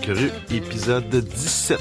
Cru, épisode 17.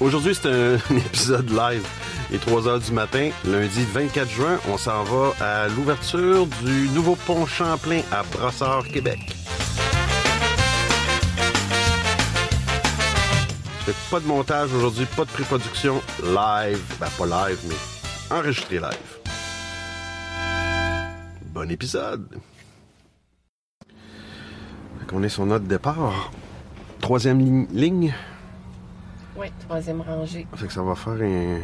Aujourd'hui, c'est un, épisode live. Il est 3 heures du matin, lundi 24 juin. On s'en va à l'ouverture du nouveau pont Champlain à Brossard, Québec. Je fais pas de montage aujourd'hui, pas de pré-production live. Ben, pas live, mais enregistré live. Bon épisode! On est sur notre départ. Troisième ligne. ligne. Oui, troisième rangée. Fait que ça va faire un,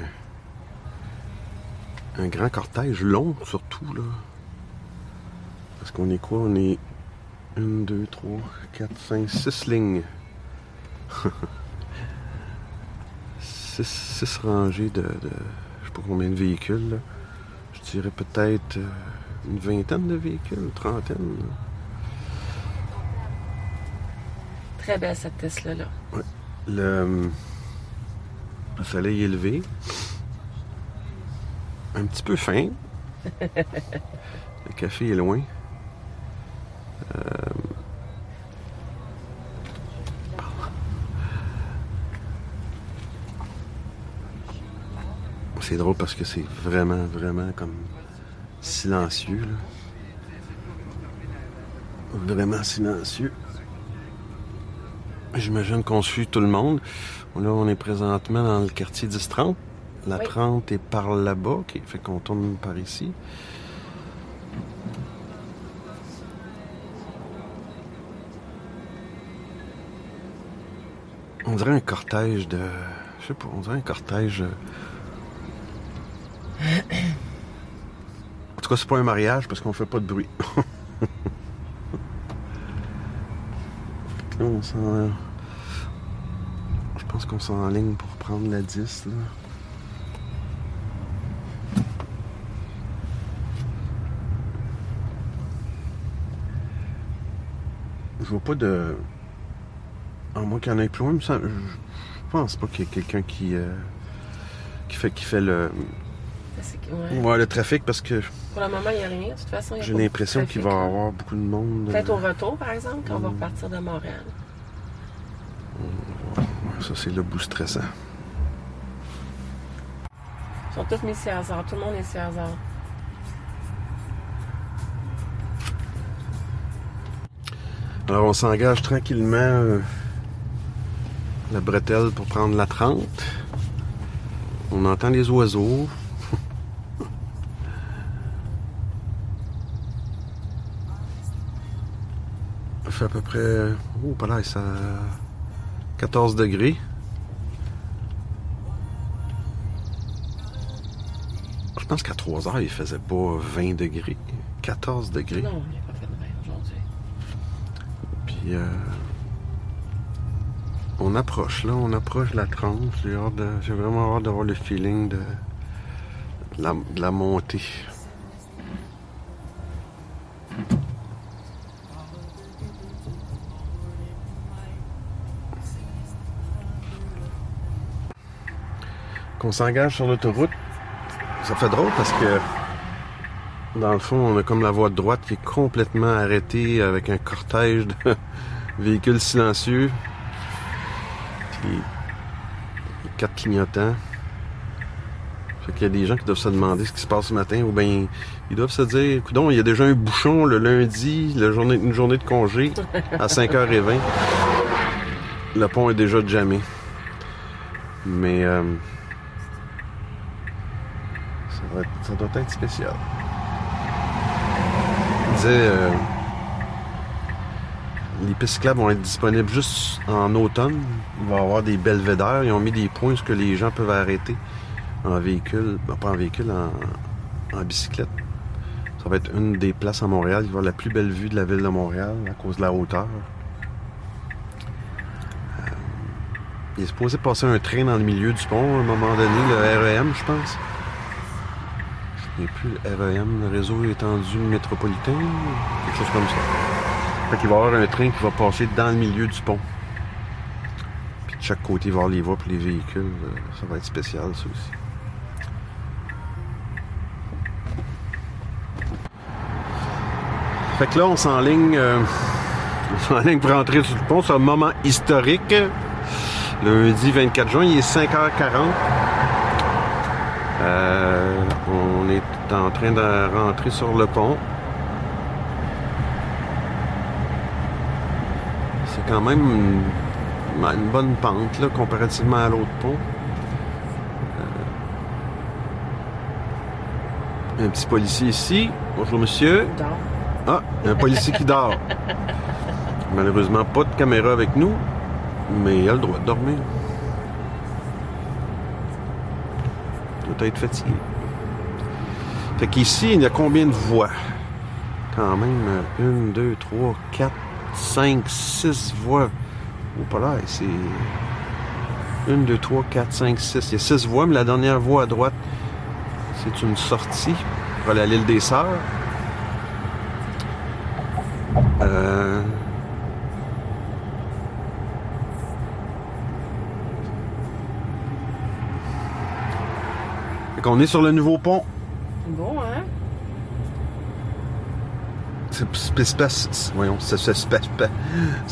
un grand cortège long, surtout, là. Parce qu'on est quoi? On est 1, 2, 3, 4, 5, 6 lignes. 6 rangées de, de, Je sais pas combien de véhicules, là. Je dirais peut-être euh, une vingtaine de véhicules, une trentaine. Là. Très belle cette Tesla-là. Ouais. Le, le soleil est levé. Un petit peu fin. le café est loin. Euh... C'est drôle parce que c'est vraiment, vraiment comme silencieux. Là. Vraiment silencieux. J'imagine qu'on suit tout le monde. Là, on est présentement dans le quartier 10-30. La Oui. 30 est par là-bas. OK, fait qu'on tourne par ici. On dirait un cortège de... Je sais pas, on dirait un cortège... euh, En tout cas, c'est pas un mariage parce qu'on fait pas de bruit. On s'en... Je pense qu'on s'enligne pour prendre la 10, là. Je vois pas de... À moins qu'il y en ait plus loin. Je pense pas qu'il y ait quelqu'un qui... euh, qui fait, qui fait le... Ouais. Ouais, le trafic parce que Pour le moment, il n'y a rien. De toute façon, j'ai l'impression qu'il va y avoir beaucoup de monde. Peut-être euh, au retour, par exemple, quand on va Mm. repartir de Montréal. Ça, c'est le bout stressant. Ils sont tous mis ici à hasard. Tout le monde est ici à hasard. Alors, on s'engage tranquillement euh, la bretelle pour prendre la 30. On entend les oiseaux. Il fait à peu près. Oh, pas là, ça. 14 degrés. Je pense qu'à 3 heures, il faisait pas 20 degrés. 14 degrés. Non, il n'y a pas fait de vin aujourd'hui. Puis euh, on approche là, on approche la 30. J'ai hâte de- j'ai vraiment hâte d'avoir le feeling de, de la, de la montée. Qu'on s'engage sur l'autoroute, ça fait drôle parce que dans le fond, on a comme la voie de droite qui est complètement arrêtée avec un cortège de véhicules silencieux. Puis quatre clignotants. Fait qu'il y a des gens qui doivent se demander ce qui se passe ce matin ou bien ils doivent se dire, coudon, il y a déjà un bouchon le lundi, la journée, une journée de congé à 5h20. Le pont est déjà jamais. Mais euh, ça doit être spécial. Il disait, euh, les pistes vont être disponibles juste en automne. Il va y avoir des belvédères. Ils ont mis des points que les gens peuvent arrêter en véhicule, ben, pas en véhicule, en, en bicyclette. Ça va être une des places à Montréal. Il va y avoir la plus belle vue de la ville de Montréal à cause de la hauteur. Euh, il est supposé passer un train dans le milieu du pont à un moment donné, le REM, je pense. Sais plus, le REM, le réseau étendu métropolitain, quelque chose comme ça. Fait qu'il va y avoir un train qui va passer dans le milieu du pont. Puis de chaque côté, il va y avoir les voies pour les véhicules. Euh, Ça va être spécial, ça aussi. Fait que là, on s'enligne, euh, on s'enligne pour rentrer sur le pont. C'est un moment historique. Lundi 24 juin, il est 5h40. Euh, on est en train de rentrer sur le pont. C'est quand même une, une bonne pente là, comparativement à l'autre pont. Euh, un petit policier ici. Bonjour monsieur. Ah, un policier qui dort. Malheureusement, pas de caméra avec nous, mais il a le droit de dormir. Il doit être fatigué. Fait qu'ici, il y a combien de voies? Quand même, une, deux, trois, quatre, cinq, six voies. Oh, pas là, c'est... Une, deux, trois, quatre, cinq, six. Il y a six voies, mais la dernière voie à droite, c'est une sortie pour aller à l'île des Sœurs. Euh... Qu'on est sur le nouveau pont. Bon, hein? C'est voyons,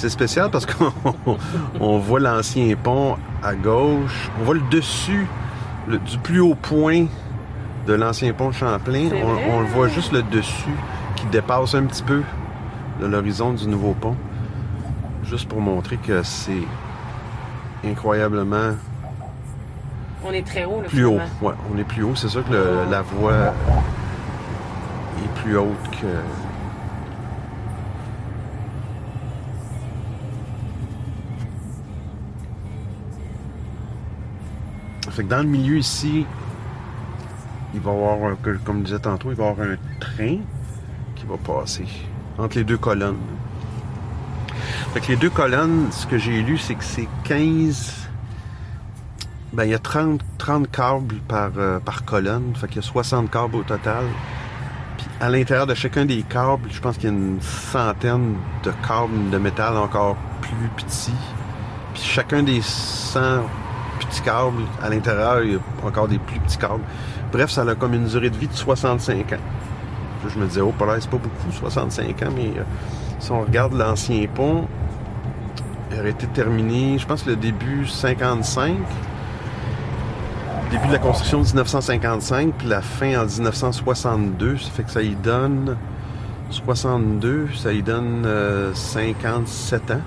spécial parce qu'on on voit l'ancien pont à gauche. On voit le dessus le- du plus haut point de l'ancien pont de Champlain. On, on le voit juste le dessus qui dépasse un petit peu de l'horizon du nouveau pont. Juste pour montrer que c'est incroyablement On est très haut, là, plus haut. Ouais, on est plus haut. C'est sûr que le- la voie est plus haute que. Fait que dans le milieu ici, il va y avoir, comme je disais tantôt, il va y avoir un train qui va passer entre les deux colonnes. Fait que les deux colonnes, ce que j'ai lu, c'est que c'est 15 ben, il y a 30, 30 câbles par, euh, par colonne. Fait qu'il y a 60 câbles au total. Puis à l'intérieur de chacun des câbles, je pense qu'il y a une centaine de câbles de métal encore plus petits. Puis chacun des 100 petits câbles, à l'intérieur, il y a encore des plus petits câbles. Bref, ça a comme une durée de vie de 65 ans. Je me disais, oh, là, c'est pas beaucoup, 65 ans, mais euh, si on regarde l'ancien pont, il aurait été terminé, je pense, le début 55 début de la construction 1955, puis la fin en 1962. Ça fait que ça y donne 62, ça y donne euh, 57 ans.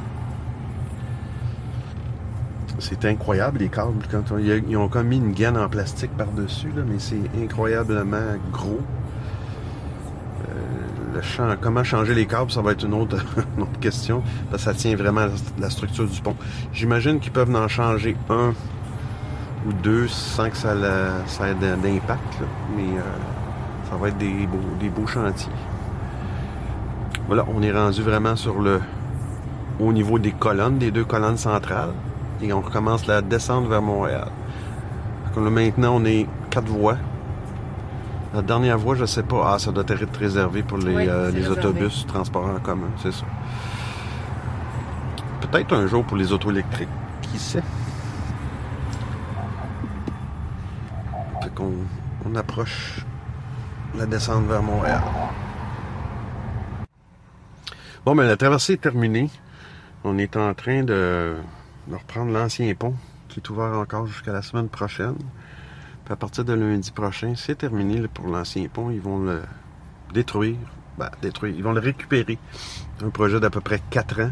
C'est incroyable les câbles. Quand on- ils ont comme mis une gaine en plastique par-dessus, mais c'est incroyablement gros. Euh, comment changer les câbles, ça va être une autre, une autre question. Parce que ça tient vraiment à la- la structure du pont. J'imagine qu'ils peuvent en changer un ou deux sans que ça, la- ça ait d'impact. Mais euh, ça va être des beaux, des beaux chantiers. Voilà, on est rendu vraiment sur le au niveau des colonnes, des deux colonnes centrales. Et on recommence la descente vers Montréal. Là, maintenant, on est quatre voies. La dernière voie, je sais pas. Ah, ça doit être réservé pour les, Oui, euh, les autobus, transports en commun, c'est ça. Peut-être un jour pour les autos électriques. Qui sait? Qu'on on approche la descente vers Montréal. Bon, ben la traversée est terminée. On est en train de, reprendre l'ancien pont qui est ouvert encore jusqu'à la semaine prochaine. Puis à partir de lundi prochain, c'est terminé pour l'ancien pont. Ils vont le détruire. Ben, détruire. Ils vont le récupérer. Un projet d'à peu près 4 ans.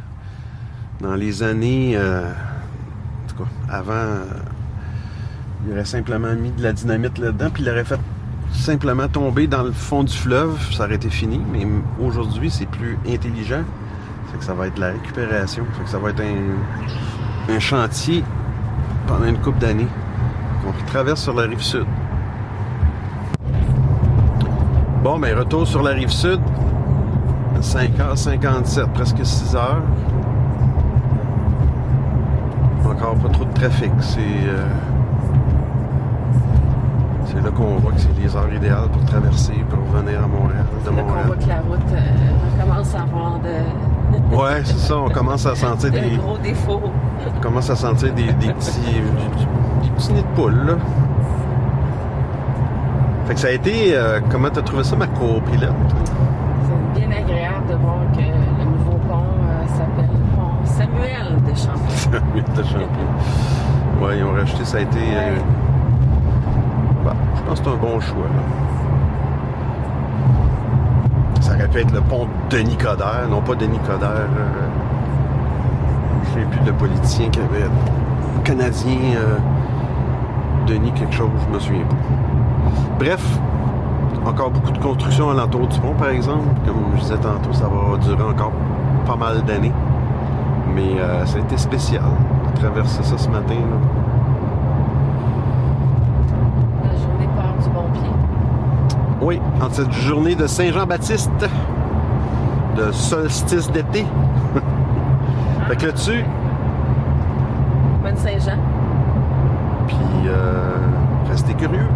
Dans les années, euh, en tout cas, avant, il aurait simplement mis de la dynamite là-dedans, puis il l'aurait fait simplement tomber dans le fond du fleuve, ça aurait été fini. Mais aujourd'hui, c'est plus intelligent. Fait que ça va être la récupération. Fait que ça va être un, un chantier pendant une couple d'années. On traverse sur la rive sud. Bon, ben retour sur la rive sud. 5h57, presque 6h. Encore pas trop de trafic. C'est euh, c'est là qu'on voit que c'est les heures idéales pour traverser, pour revenir à Montréal, de C'est là qu'on Montréal. voit que la route euh, commence à avoir de, Ouais, c'est ça. On commence à sentir de des, gros défauts. on commence à sentir des, des petits, des petits nids de poule, là. Fait que ça a été, euh, comment t'as trouvé ça, ma copilote? C'est bien agréable de voir que le nouveau pont euh, s'appelle Pont Samuel de Champlain. Samuel de Champlain. Ouais, ils ont racheté, ça a été. euh, pense que c'est un bon choix. là. Ça aurait pu être le pont Denis Coderre, non pas Denis Coderre. euh, je ne sais plus de politicien qui avait. Canadien. euh, Denis quelque chose, je me souviens pas. Bref, encore beaucoup de construction alentour du pont, par exemple. Comme je disais tantôt, ça va durer encore pas mal d'années. Mais euh, ça a été spécial de traverser ça ce matin. La journée part du bon pied. Oui, en cette journée de Saint-Jean-Baptiste, de solstice d'été. fait que là-dessus, Bonne Saint-Jean. puis euh, restez curieux.